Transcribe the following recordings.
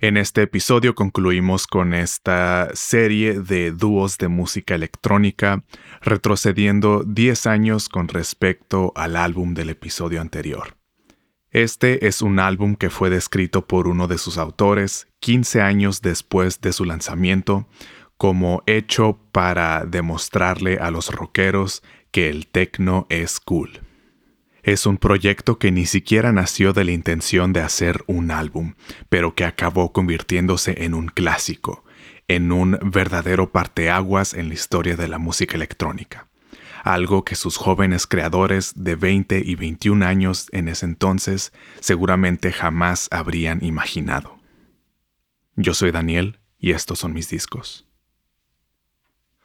En este episodio concluimos con esta serie de dúos de música electrónica, retrocediendo 10 años con respecto al álbum del episodio anterior. Este es un álbum que fue descrito por uno de sus autores 15 años después de su lanzamiento como hecho para demostrarle a los rockeros que el techno es cool. Es un proyecto que ni siquiera nació de la intención de hacer un álbum, pero que acabó convirtiéndose en un clásico, en un verdadero parteaguas en la historia de la música electrónica. Algo que sus jóvenes creadores de 20 y 21 años en ese entonces seguramente jamás habrían imaginado. Yo soy Daniel y estos son mis discos.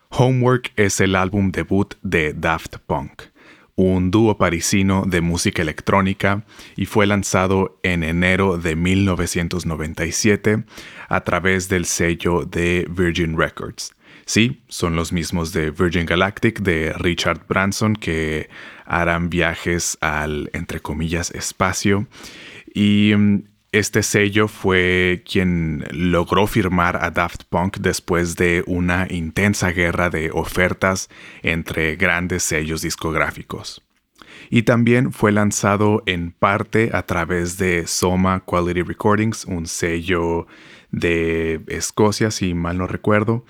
Homework es el álbum debut de Daft Punk un dúo parisino de música electrónica y fue lanzado en enero de 1997 a través del sello de Virgin Records. Sí, son los mismos de Virgin Galactic de Richard Branson que harán viajes al, entre comillas, espacio. Y mm, este sello fue quien logró firmar a Daft Punk después de una intensa guerra de ofertas entre grandes sellos discográficos. Y también fue lanzado en parte a través de Soma Quality Recordings, un sello de Escocia, si mal no recuerdo,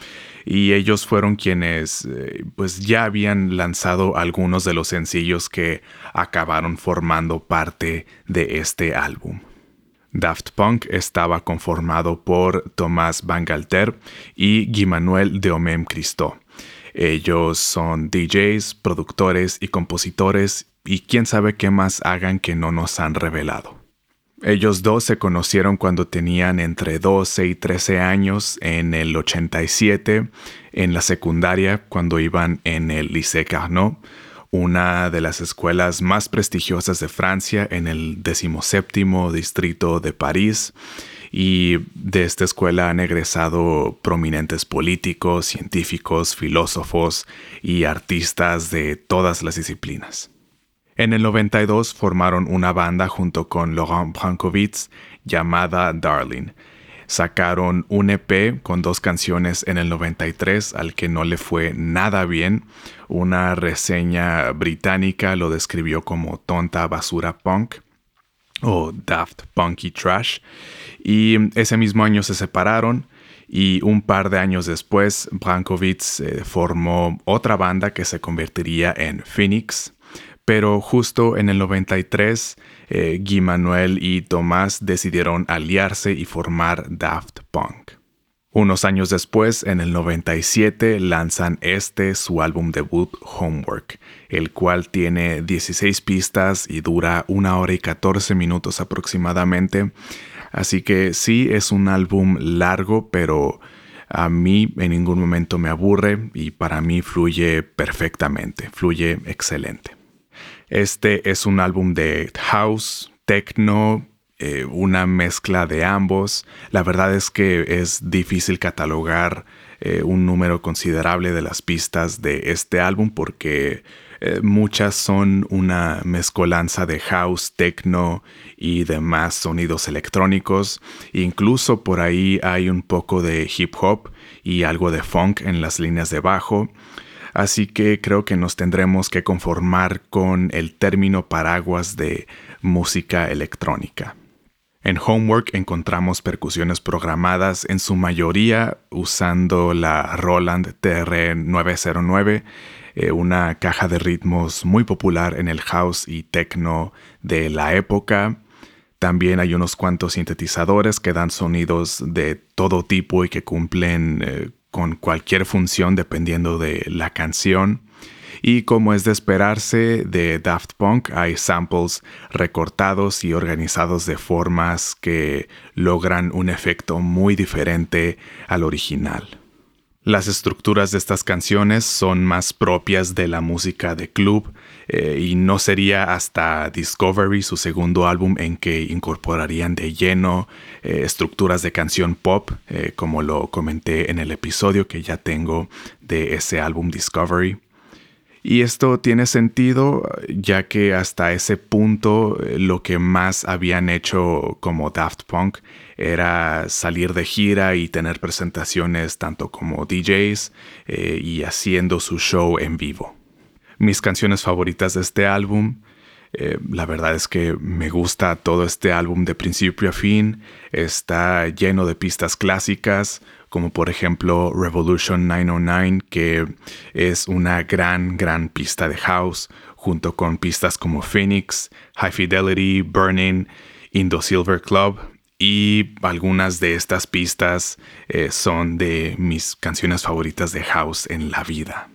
y ellos fueron quienes eh, pues ya habían lanzado algunos de los sencillos que acabaron formando parte de este álbum. Daft Punk estaba conformado por Tomás Bangalter y Guy Manuel de Omem Cristo. Ellos son DJs, productores y compositores y quién sabe qué más hagan que no nos han revelado. Ellos dos se conocieron cuando tenían entre 12 y 13 años en el 87, en la secundaria, cuando iban en el Lycée Carnot, una de las escuelas más prestigiosas de Francia en el 17 distrito de París. Y de esta escuela han egresado prominentes políticos, científicos, filósofos y artistas de todas las disciplinas. En el 92 formaron una banda junto con Laurent Brankovitz llamada Darling, sacaron un EP con dos canciones en el 93 al que no le fue nada bien. Una reseña británica lo describió como tonta basura punk o daft punky trash. Y ese mismo año se separaron y un par de años después Brankovitz eh, formó otra banda que se convertiría en Phoenix. Pero justo en el 93 eh, Guy Manuel y Tomás decidieron aliarse y formar Daft Punk. Unos años después, en el 97, lanzan este su álbum debut Homework, el cual tiene 16 pistas y dura una hora y 14 minutos aproximadamente. Así que sí es un álbum largo, pero a mí en ningún momento me aburre y para mí fluye perfectamente, fluye excelente. Este es un álbum de house, techno, eh, una mezcla de ambos. La verdad es que es difícil catalogar eh, un número considerable de las pistas de este álbum porque eh, muchas son una mezcolanza de house, techno y demás sonidos electrónicos. Incluso por ahí hay un poco de hip hop y algo de funk en las líneas de bajo así que creo que nos tendremos que conformar con el término paraguas de música electrónica. En Homework encontramos percusiones programadas en su mayoría usando la Roland TR-909, eh, una caja de ritmos muy popular en el house y techno de la época. También hay unos cuantos sintetizadores que dan sonidos de todo tipo y que cumplen eh, con cualquier función dependiendo de la canción. Y como es de esperarse de Daft Punk, hay samples recortados y organizados de formas que logran un efecto muy diferente al original. Las estructuras de estas canciones son más propias de la música de club eh, y no sería hasta Discovery, su segundo álbum, en que incorporarían de lleno eh, estructuras de canción pop, eh, como lo comenté en el episodio que ya tengo de ese álbum Discovery. Y esto tiene sentido ya que hasta ese punto lo que más habían hecho como Daft Punk era salir de gira y tener presentaciones tanto como DJs eh, y haciendo su show en vivo. Mis canciones favoritas de este álbum, eh, la verdad es que me gusta todo este álbum de principio a fin, está lleno de pistas clásicas, como por ejemplo Revolution 909, que es una gran, gran pista de house, junto con pistas como Phoenix, High Fidelity, Burning, Indo Silver Club, y algunas de estas pistas eh, son de mis canciones favoritas de house en la vida.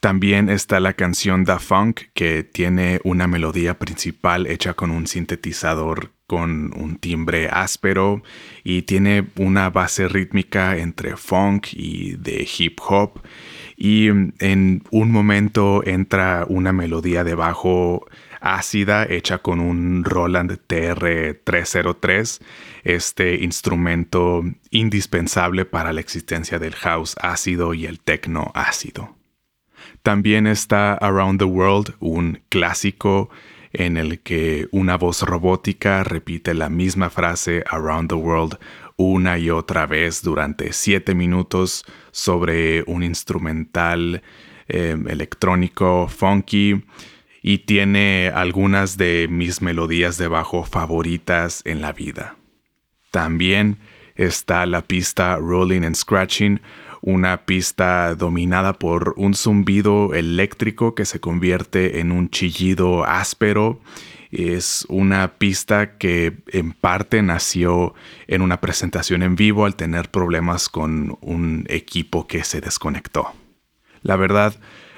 También está la canción Da Funk, que tiene una melodía principal hecha con un sintetizador con un timbre áspero y tiene una base rítmica entre funk y de hip hop. Y en un momento entra una melodía de bajo ácida hecha con un Roland TR-303, este instrumento indispensable para la existencia del house ácido y el techno ácido. También está Around the World, un clásico en el que una voz robótica repite la misma frase Around the World una y otra vez durante siete minutos sobre un instrumental em, electrónico funky y tiene algunas de mis melodías de bajo favoritas en la vida. También está la pista Rolling and Scratching, una pista dominada por un zumbido eléctrico que se convierte en un chillido áspero. Es una pista que en parte nació en una presentación en vivo al tener problemas con un equipo que se desconectó. La verdad,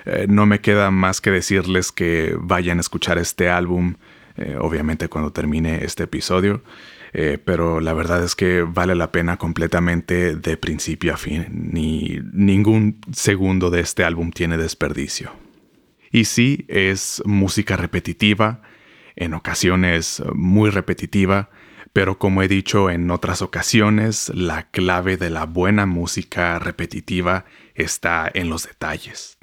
eh, no me queda más que decirles que vayan a escuchar este álbum, eh, obviamente cuando termine este episodio. Eh, pero la verdad es que vale la pena completamente de principio a fin. Ni ningún segundo de este álbum tiene desperdicio. Y sí, es música repetitiva, en ocasiones muy repetitiva, pero como he dicho en otras ocasiones, la clave de la buena música repetitiva está en los detalles.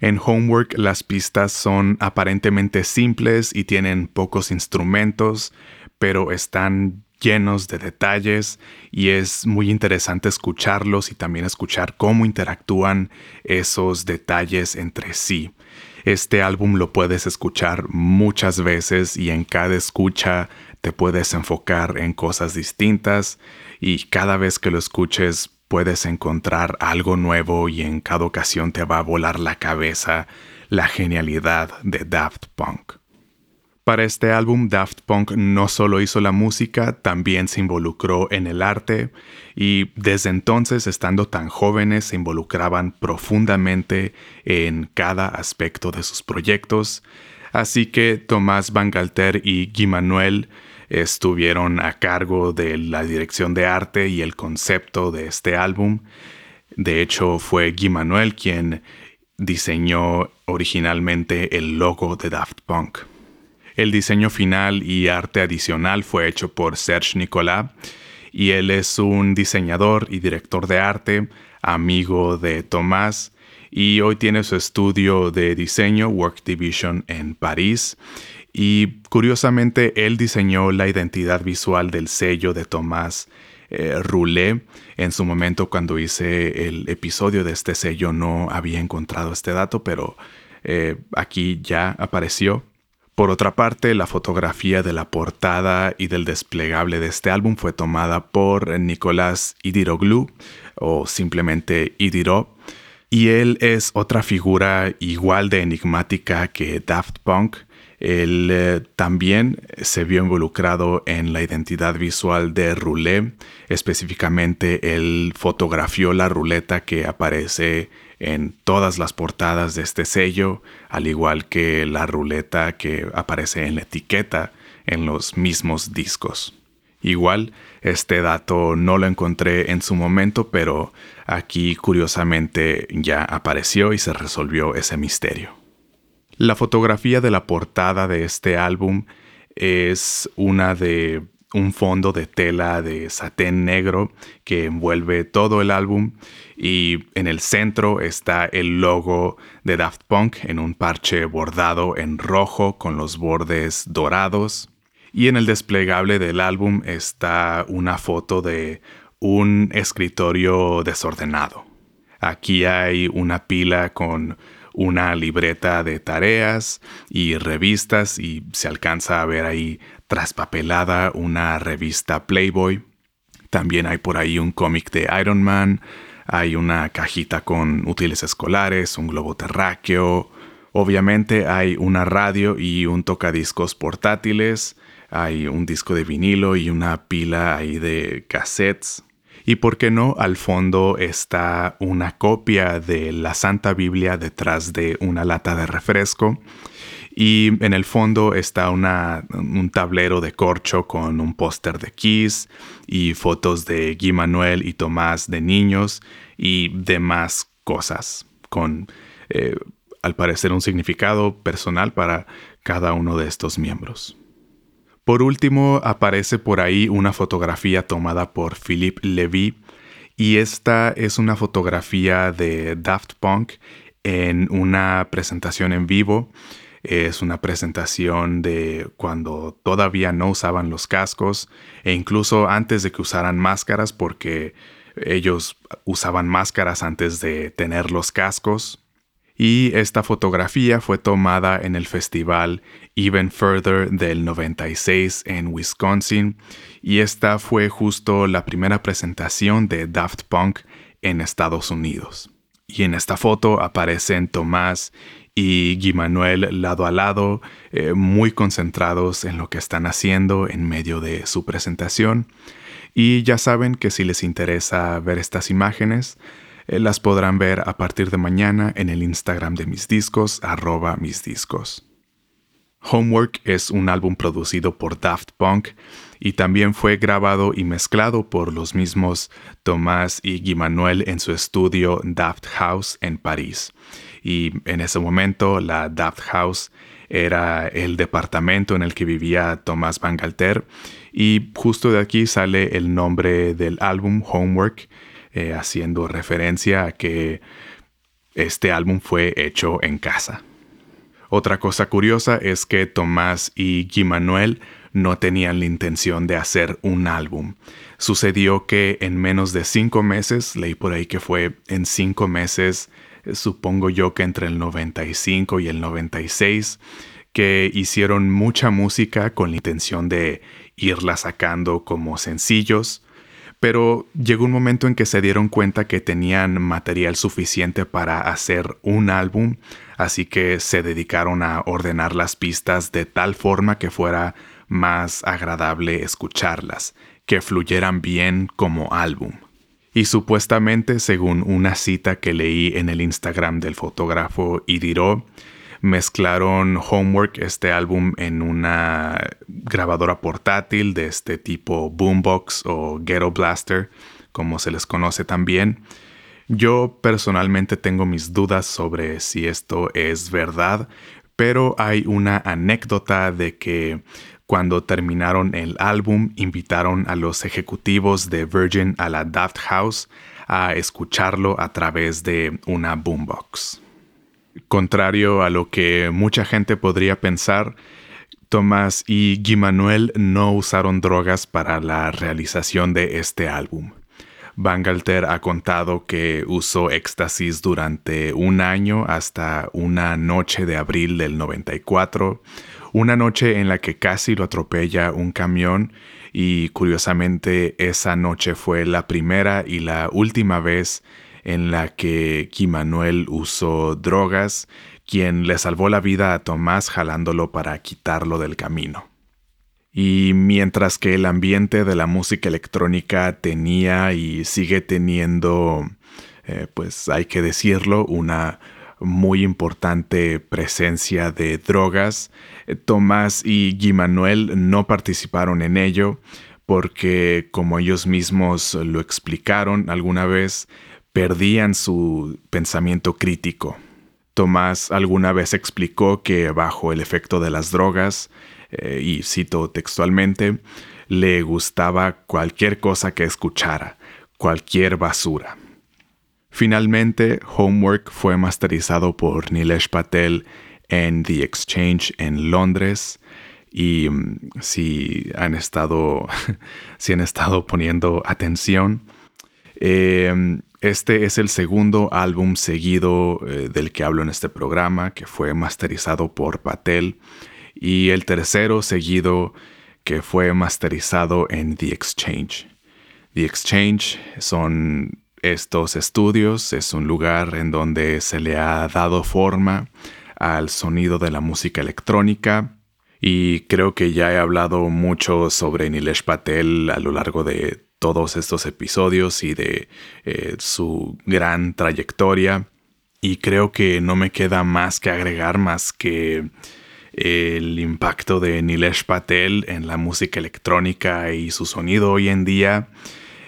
En Homework las pistas son aparentemente simples y tienen pocos instrumentos, pero están llenos de detalles y es muy interesante escucharlos y también escuchar cómo interactúan esos detalles entre sí. Este álbum lo puedes escuchar muchas veces y en cada escucha te puedes enfocar en cosas distintas y cada vez que lo escuches puedes encontrar algo nuevo y en cada ocasión te va a volar la cabeza la genialidad de Daft Punk. Para este álbum, Daft Punk no solo hizo la música, también se involucró en el arte y desde entonces, estando tan jóvenes, se involucraban profundamente en cada aspecto de sus proyectos. Así que Tomás Bangalter y Guy Manuel estuvieron a cargo de la dirección de arte y el concepto de este álbum. De hecho, fue Guy Manuel quien diseñó originalmente el logo de Daft Punk. El diseño final y arte adicional fue hecho por Serge Nicolas y él es un diseñador y director de arte, amigo de Tomás y hoy tiene su estudio de diseño Work Division en París y curiosamente él diseñó la identidad visual del sello de Tomás eh, Roulet. En su momento cuando hice el episodio de este sello no había encontrado este dato, pero eh, aquí ya apareció. Por otra parte, la fotografía de la portada y del desplegable de este álbum fue tomada por Nicolás Idiroglu o simplemente Idiro. Y él es otra figura igual de enigmática que Daft Punk. Él eh, también se vio involucrado en la identidad visual de Roulet. Específicamente, él fotografió la ruleta que aparece en todas las portadas de este sello, al igual que la ruleta que aparece en la etiqueta en los mismos discos. Igual, este dato no lo encontré en su momento, pero aquí curiosamente ya apareció y se resolvió ese misterio. La fotografía de la portada de este álbum es una de un fondo de tela de satén negro que envuelve todo el álbum y en el centro está el logo de Daft Punk en un parche bordado en rojo con los bordes dorados. Y en el desplegable del álbum está una foto de un escritorio desordenado. Aquí hay una pila con una libreta de tareas y revistas y se alcanza a ver ahí traspapelada una revista Playboy. También hay por ahí un cómic de Iron Man, hay una cajita con útiles escolares, un globo terráqueo. Obviamente hay una radio y un tocadiscos portátiles, hay un disco de vinilo y una pila ahí de cassettes. Y por qué no, al fondo está una copia de la Santa Biblia detrás de una lata de refresco. Y en el fondo está un tablero de corcho con un póster de Kiss y fotos de Guy Manuel y Tomás de niños y demás cosas con, eh, al parecer, un significado personal para cada uno de estos miembros. Por último, aparece por ahí una fotografía tomada por Philippe Levy y esta es una fotografía de Daft Punk en una presentación en vivo. Es una presentación de cuando todavía no usaban los cascos e incluso antes de que usaran máscaras porque ellos usaban máscaras antes de tener los cascos y esta fotografía fue tomada en el festival Even Further del 96 en Wisconsin y esta fue justo la primera presentación de Daft Punk en Estados Unidos. Y en esta foto aparecen Tomás y Guy Manuel lado a lado, eh, muy concentrados en lo que están haciendo en medio de su presentación. Y ya saben que si les interesa ver estas imágenes, eh, las podrán ver a partir de mañana en el Instagram de mis discos, arroba mis discos. Homework es un álbum producido por Daft Punk y también fue grabado y mezclado por los mismos Tomás y Guy Manuel en su estudio Daft House en París. Y en ese momento la Daft House era el departamento en el que vivía Tomás Bangalter y justo de aquí sale el nombre del álbum Homework eh, haciendo referencia a que este álbum fue hecho en casa. Otra cosa curiosa es que Tomás y Guy Manuel no tenían la intención de hacer un álbum. Sucedió que en menos de cinco meses, leí por ahí que fue en cinco meses, eh, supongo yo que entre el 95 y el 96, que hicieron mucha música con la intención de irla sacando como sencillos pero llegó un momento en que se dieron cuenta que tenían material suficiente para hacer un álbum, así que se dedicaron a ordenar las pistas de tal forma que fuera más agradable escucharlas, que fluyeran bien como álbum. Y supuestamente, según una cita que leí en el Instagram del fotógrafo Idiro, mezclaron Homework, este álbum, en una grabadora portátil de este tipo Boombox o Ghetto Blaster, como se les conoce también. Yo personalmente tengo mis dudas sobre si esto es verdad, pero hay una anécdota de que cuando terminaron el álbum invitaron a los ejecutivos de Virgin a la Daft House a escucharlo a través de una boombox. Contrario a lo que mucha gente podría pensar, Tomás y Guy Manuel no usaron drogas para la realización de este álbum. Bangalter ha contado que usó éxtasis durante un año hasta una noche de abril del 94, una noche en la que casi lo atropella un camión y curiosamente esa noche fue la primera y la última vez en la que Manuel usó drogas, quien le salvó la vida a Tomás jalándolo para quitarlo del camino. Y mientras que el ambiente de la música electrónica tenía y sigue teniendo, eh, pues hay que decirlo, una muy importante presencia de drogas, eh, Tomás y Guy Manuel no participaron en ello porque, como ellos mismos lo explicaron alguna vez, perdían su pensamiento crítico. Tomás alguna vez explicó que bajo el efecto de las drogas, eh, y cito textualmente, le gustaba cualquier cosa que escuchara, cualquier basura. Finalmente, Homework fue masterizado por Nilesh Patel en The Exchange en Londres Y mm, si han estado, si han estado poniendo atención, em, este es el segundo álbum seguido eh, del que hablo en este programa, que fue masterizado por Patel, y el tercero seguido que fue masterizado en The Exchange. The Exchange son estos estudios, es un lugar en donde se le ha dado forma al sonido de la música electrónica y creo que ya he hablado mucho sobre Nilesh Patel a lo largo de todos estos episodios y de eh, su gran trayectoria. Y creo que no me queda más que agregar más que el impacto de Nilesh Patel en la música electrónica y su sonido hoy en día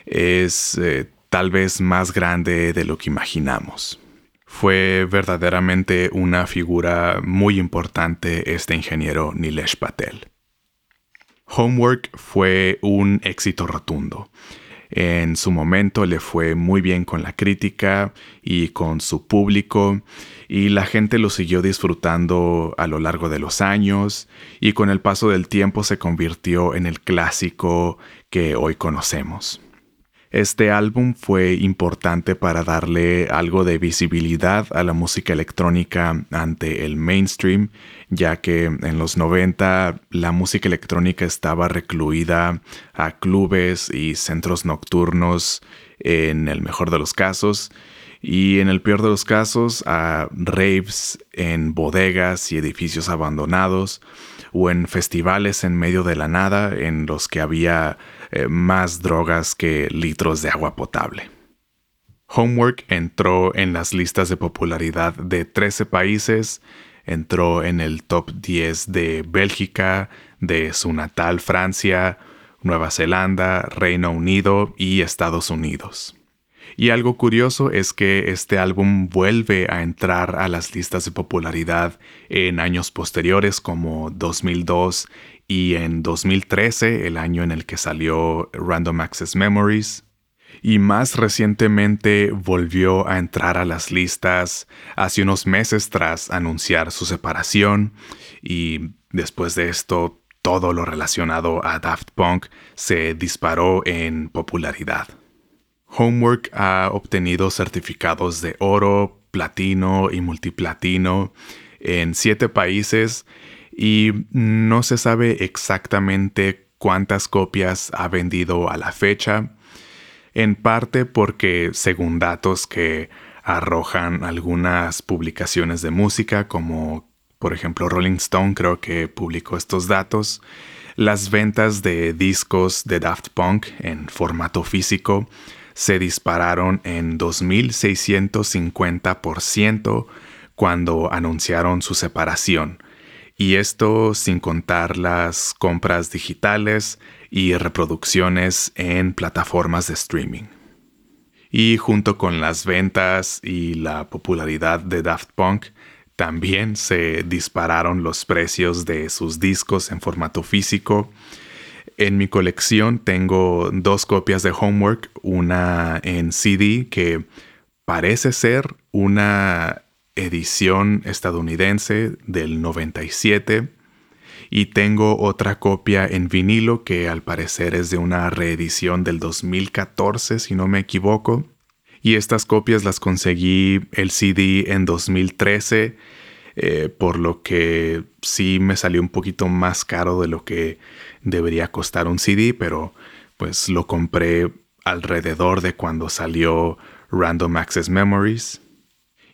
es eh, tal vez más grande de lo que imaginamos. Fue verdaderamente una figura muy importante este ingeniero Nilesh Patel. Homework fue un éxito rotundo. En su momento le fue muy bien con la crítica y con su público y la gente lo siguió disfrutando a lo largo de los años y con el paso del tiempo se convirtió en el clásico que hoy conocemos. Este álbum fue importante para darle algo de visibilidad a la música electrónica ante el mainstream, ya que en los 90 la música electrónica estaba recluida a clubes y centros nocturnos en el mejor de los casos, y en el peor de los casos a raves en bodegas y edificios abandonados o en festivales en medio de la nada en los que había eh, más drogas que litros de agua potable. Homework entró en las listas de popularidad de 13 países, entró en el top 10 de Bélgica, de su natal Francia, Nueva Zelanda, Reino Unido y Estados Unidos. Y algo curioso es que este álbum vuelve a entrar a las listas de popularidad en años posteriores como 2002 y en 2013, el año en el que salió Random Access Memories. Y más recientemente volvió a entrar a las listas hace unos meses tras anunciar su separación y después de esto todo lo relacionado a Daft Punk se disparó en popularidad. Homework ha obtenido certificados de oro, platino y multiplatino en siete países y no se sabe exactamente cuántas copias ha vendido a la fecha, en parte porque según datos que arrojan algunas publicaciones de música como por ejemplo Rolling Stone creo que publicó estos datos, las ventas de discos de Daft Punk en formato físico se dispararon en 2.650% cuando anunciaron su separación, y esto sin contar las compras digitales y reproducciones en plataformas de streaming. Y junto con las ventas y la popularidad de Daft Punk, también se dispararon los precios de sus discos en formato físico. En mi colección tengo dos copias de Homework, una en CD que parece ser una edición estadounidense del 97 y tengo otra copia en vinilo que al parecer es de una reedición del 2014 si no me equivoco y estas copias las conseguí el CD en 2013 eh, por lo que sí me salió un poquito más caro de lo que debería costar un CD pero pues lo compré alrededor de cuando salió Random Access Memories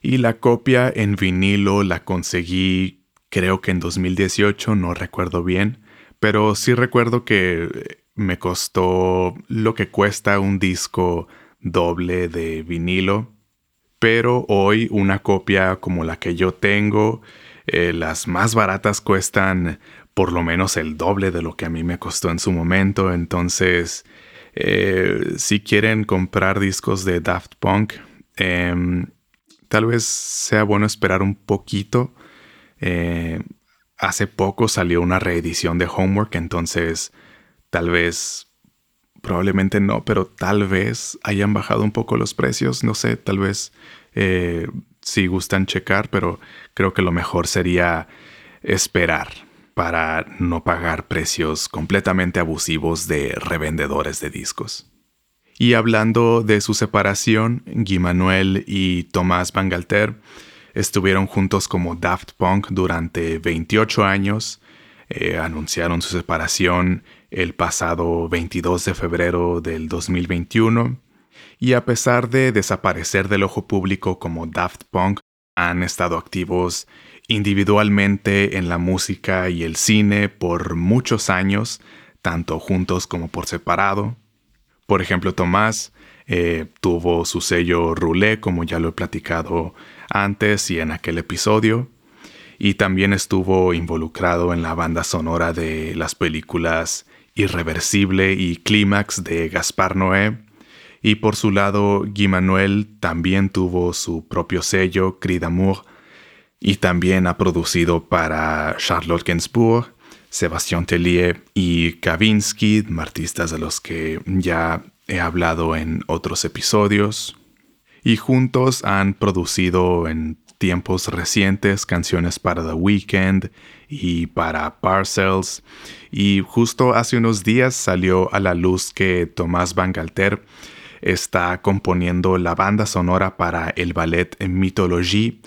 y la copia en vinilo la conseguí creo que en 2018, no recuerdo bien, pero sí recuerdo que me costó lo que cuesta un disco doble de vinilo. Pero hoy una copia como la que yo tengo, eh, las más baratas cuestan por lo menos el doble de lo que a mí me costó en su momento. Entonces, eh, si quieren comprar discos de Daft Punk, em, tal vez sea bueno esperar un poquito. Eh, hace poco salió una reedición de Homework, entonces tal vez, probablemente no, pero tal vez hayan bajado un poco los precios, no sé, tal vez eh, si gustan checar, pero creo que lo mejor sería esperar para no pagar precios completamente abusivos de revendedores de discos. Y hablando de su separación, Guy Manuel y Tomás Bangalter estuvieron juntos como Daft Punk durante 28 años. Eh, anunciaron su separación el pasado 22 de febrero del 2021. Y a pesar de desaparecer del ojo público como Daft Punk, han estado activos individualmente en la música y el cine por muchos años, tanto juntos como por separado. Por ejemplo, Tomás eh, tuvo su sello Roulé, como ya lo he platicado antes y en aquel episodio, y también estuvo involucrado en la banda sonora de las películas Irreversible y Clímax de Gaspar Noé. Y por su lado, Guy Manuel también tuvo su propio sello, Cri d'Amour, y también ha producido para Charlotte Gainsbourg, Sebastián Tellier y Kavinsky, artistas de los que ya he hablado en otros episodios. Y juntos han producido en tiempos recientes canciones para The Weeknd y para Parcells. Y justo hace unos días salió a la luz que Tomás Bangalter está componiendo la banda sonora para el ballet Mythologie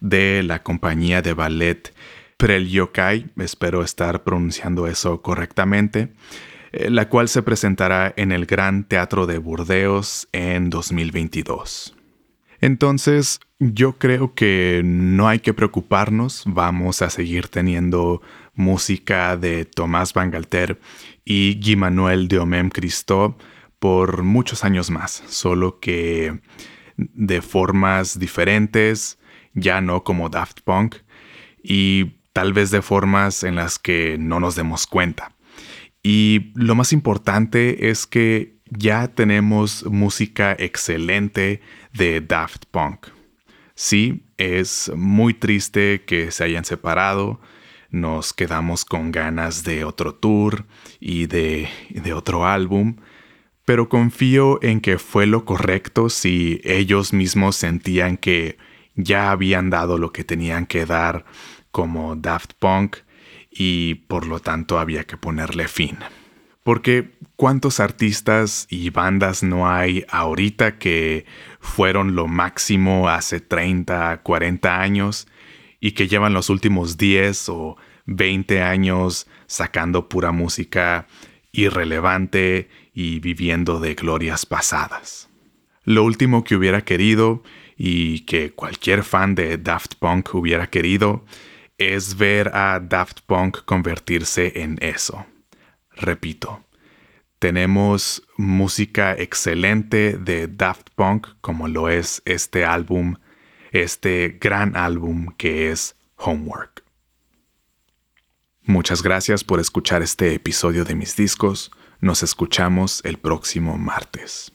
de la compañía de ballet Prelyokai, espero estar pronunciando eso correctamente, eh, la cual se presentará en el Gran Teatro de Burdeos en 2022. Entonces, yo creo que no hay que preocuparnos, vamos a seguir teniendo música de Tomás Bangalter y Guy Manuel de Omem Christo por muchos años más, solo que de formas diferentes, ya no como Daft Punk, y tal vez de formas en las que no nos demos cuenta. Y lo más importante es que ya tenemos música excelente de Daft Punk. Sí, es muy triste que se hayan separado, nos quedamos con ganas de otro tour y de, otro álbum, pero confío en que fue lo correcto si ellos mismos sentían que ya habían dado lo que tenían que dar como Daft Punk y por lo tanto había que ponerle fin. Porque ¿cuántos artistas y bandas no hay ahorita que fueron lo máximo hace 30, 40 años y que llevan los últimos 10 o 20 años sacando pura música irrelevante y viviendo de glorias pasadas? Lo último que hubiera querido y que cualquier fan de Daft Punk hubiera querido es ver a Daft Punk convertirse en eso. Repito, tenemos música excelente de Daft Punk como lo es este álbum, este gran álbum que es Homework. Muchas gracias por escuchar este episodio de mis discos. Nos escuchamos el próximo martes.